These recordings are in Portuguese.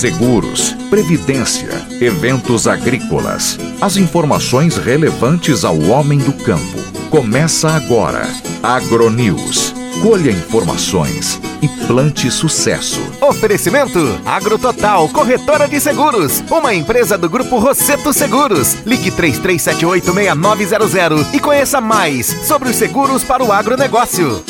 seguros, previdência, eventos agrícolas. As informações relevantes ao homem do campo. Começa agora. Agronews. Colha informações e plante sucesso. Oferecimento AgroTotal, corretora de seguros. Uma empresa do Grupo Rosseto Seguros. Ligue 33786900 e conheça mais sobre os seguros para o agronegócio.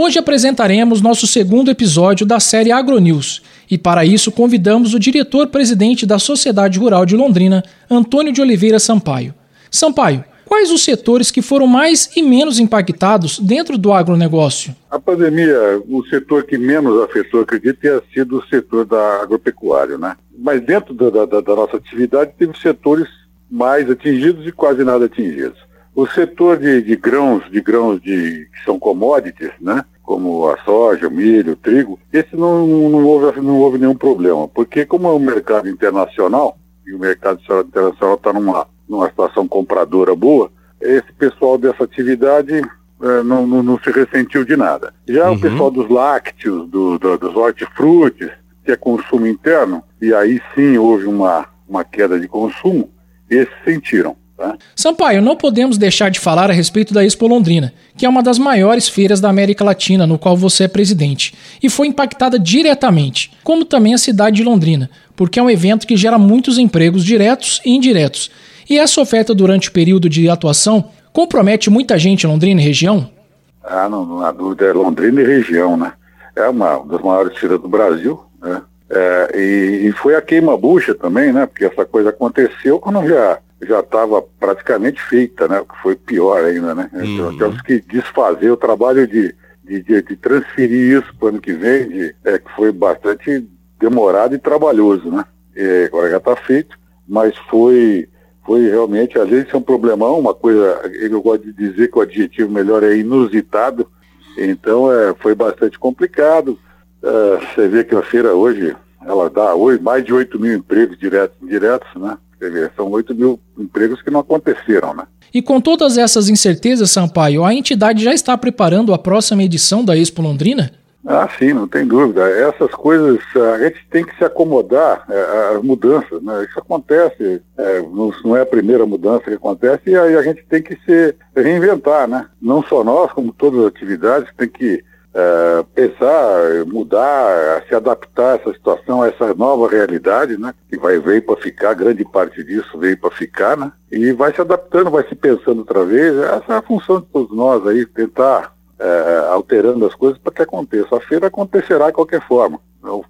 Hoje apresentaremos nosso segundo episódio da série AgroNews e, para isso, convidamos o diretor-presidente da Sociedade Rural de Londrina, Antônio de Oliveira Sampaio. Sampaio, quais os setores que foram mais e menos impactados dentro do agronegócio? A pandemia, o setor que menos afetou, acredito, tenha sido o setor da agropecuária, né? Mas dentro da, da, da nossa atividade, teve setores mais atingidos e quase nada atingidos. O setor de, de grãos, de grãos de, que são commodities, né? Como a soja, o milho, o trigo, esse não, não, houve, não houve nenhum problema, porque como é um mercado internacional, e o mercado internacional está numa, numa situação compradora boa, esse pessoal dessa atividade é, não, não, não, se ressentiu de nada. Já uhum. o pessoal dos lácteos, do, do, dos hortifrutis, que é consumo interno, e aí sim houve uma, uma queda de consumo, esses sentiram. Tá? Sampaio, não podemos deixar de falar a respeito da Expo Londrina, que é uma das maiores feiras da América Latina, no qual você é presidente, e foi impactada diretamente, como também a cidade de Londrina, porque é um evento que gera muitos empregos diretos e indiretos. E essa oferta durante o período de atuação compromete muita gente em Londrina e região? Ah, não, não há dúvida, é Londrina e região, né? É uma das maiores feiras do Brasil, né? É, e, e, foi a queima-bucha também, né? Porque essa coisa aconteceu quando já já estava praticamente feita, né? O que foi pior ainda, né? Uhum. Então, temos que desfazer o trabalho de, de, de, de transferir isso para o ano que vem, de, é, que foi bastante demorado e trabalhoso, né? E agora já está feito, mas foi, foi realmente, às vezes é um problemão, uma coisa, eu gosto de dizer que o adjetivo melhor é inusitado, então é, foi bastante complicado. Uh, você vê que a feira hoje, ela dá hoje mais de 8 mil empregos diretos e indiretos, né? São 8 mil empregos que não aconteceram, né? E com todas essas incertezas, Sampaio, a entidade já está preparando a próxima edição da Expo Londrina? Ah, sim, não tem dúvida. Essas coisas, a gente tem que se acomodar é, às mudanças, né? Isso acontece, é, não, não, é a primeira mudança que acontece, e aí a gente tem que se reinventar, né? Não só nós, como todas as atividades, tem que é, pensar, mudar, se adaptar a essa situação, a essa nova realidade, né? Que vai veio para ficar, grande parte disso veio para ficar, né? E vai se adaptando, vai se pensando outra vez. Essa é a função de todos nós aí, tentar é, alterando as coisas para que aconteça. A feira acontecerá de qualquer forma.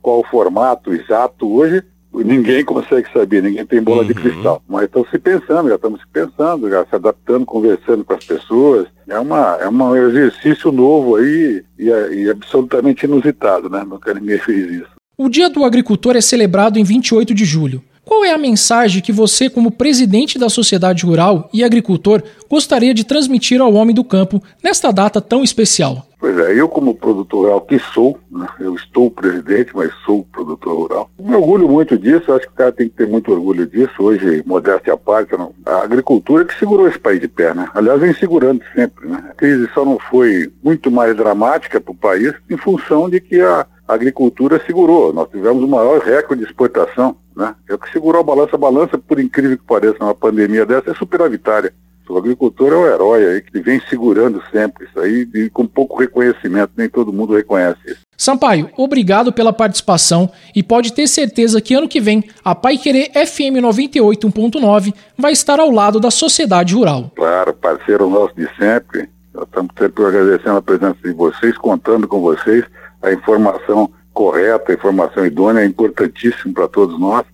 Qual o formato exato hoje, ninguém consegue saber, ninguém tem bola uhum. de cristal. Mas estão se pensando, já estamos se pensando, já se adaptando, conversando com as pessoas. É, uma, é um exercício novo aí e, e absolutamente inusitado, né? Nunca ninguém fez isso. O Dia do Agricultor é celebrado em 28 de julho. Qual é a mensagem que você, como presidente da sociedade rural e agricultor, gostaria de transmitir ao homem do campo nesta data tão especial? Pois é, eu como produtor rural que sou, né, eu estou presidente, mas sou produtor rural. Me orgulho muito disso, acho que o cara tem que ter muito orgulho disso. Hoje, modéstia à parte, a agricultura que segurou esse país de pé, né? Aliás, vem segurando sempre, né? A crise só não foi muito mais dramática para o país em função de que a agricultura segurou. Nós tivemos o maior recorde de exportação, né? É o que segurou a balança. A balança, por incrível que pareça, numa pandemia dessa, é superavitária. O agricultor é o herói aí que vem segurando sempre isso aí e com pouco reconhecimento, nem todo mundo reconhece isso. Sampaio, obrigado pela participação e pode ter certeza que ano que vem a Pai Querer FM 98.9 vai estar ao lado da sociedade rural. Claro, parceiro nosso de sempre. Estamos sempre agradecendo a presença de vocês, contando com vocês. A informação correta, informação idônea é importantíssimo para todos nós.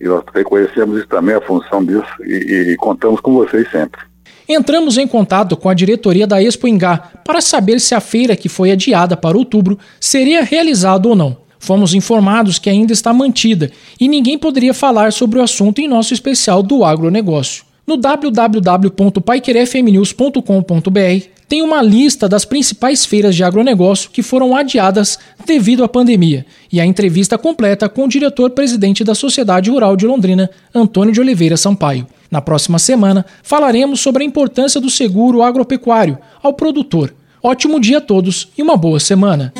E nós reconhecemos também, a função disso, e, e contamos com vocês sempre. Entramos em contato com a diretoria da Expo Ingá para saber se a feira que foi adiada para outubro seria realizada ou não. Fomos informados que ainda está mantida e ninguém poderia falar sobre o assunto em nosso especial do agronegócio. No www.paiquerefmnews.com.br tem uma lista das principais feiras de agronegócio que foram adiadas devido à pandemia e a entrevista completa com o diretor-presidente da Sociedade Rural de Londrina, Antônio de Oliveira Sampaio. Na próxima semana, falaremos sobre a importância do seguro agropecuário ao produtor, Ótimo dia a todos e uma boa semana.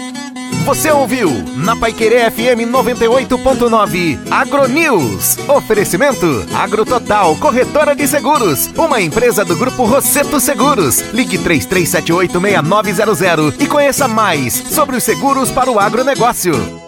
Você ouviu na Paiquerê FM 98.9 Agronews. Oferecimento Agrototal Corretora de Seguros, uma empresa do grupo Rosseto Seguros. Ligue 33786900 e conheça mais sobre os seguros para o agronegócio.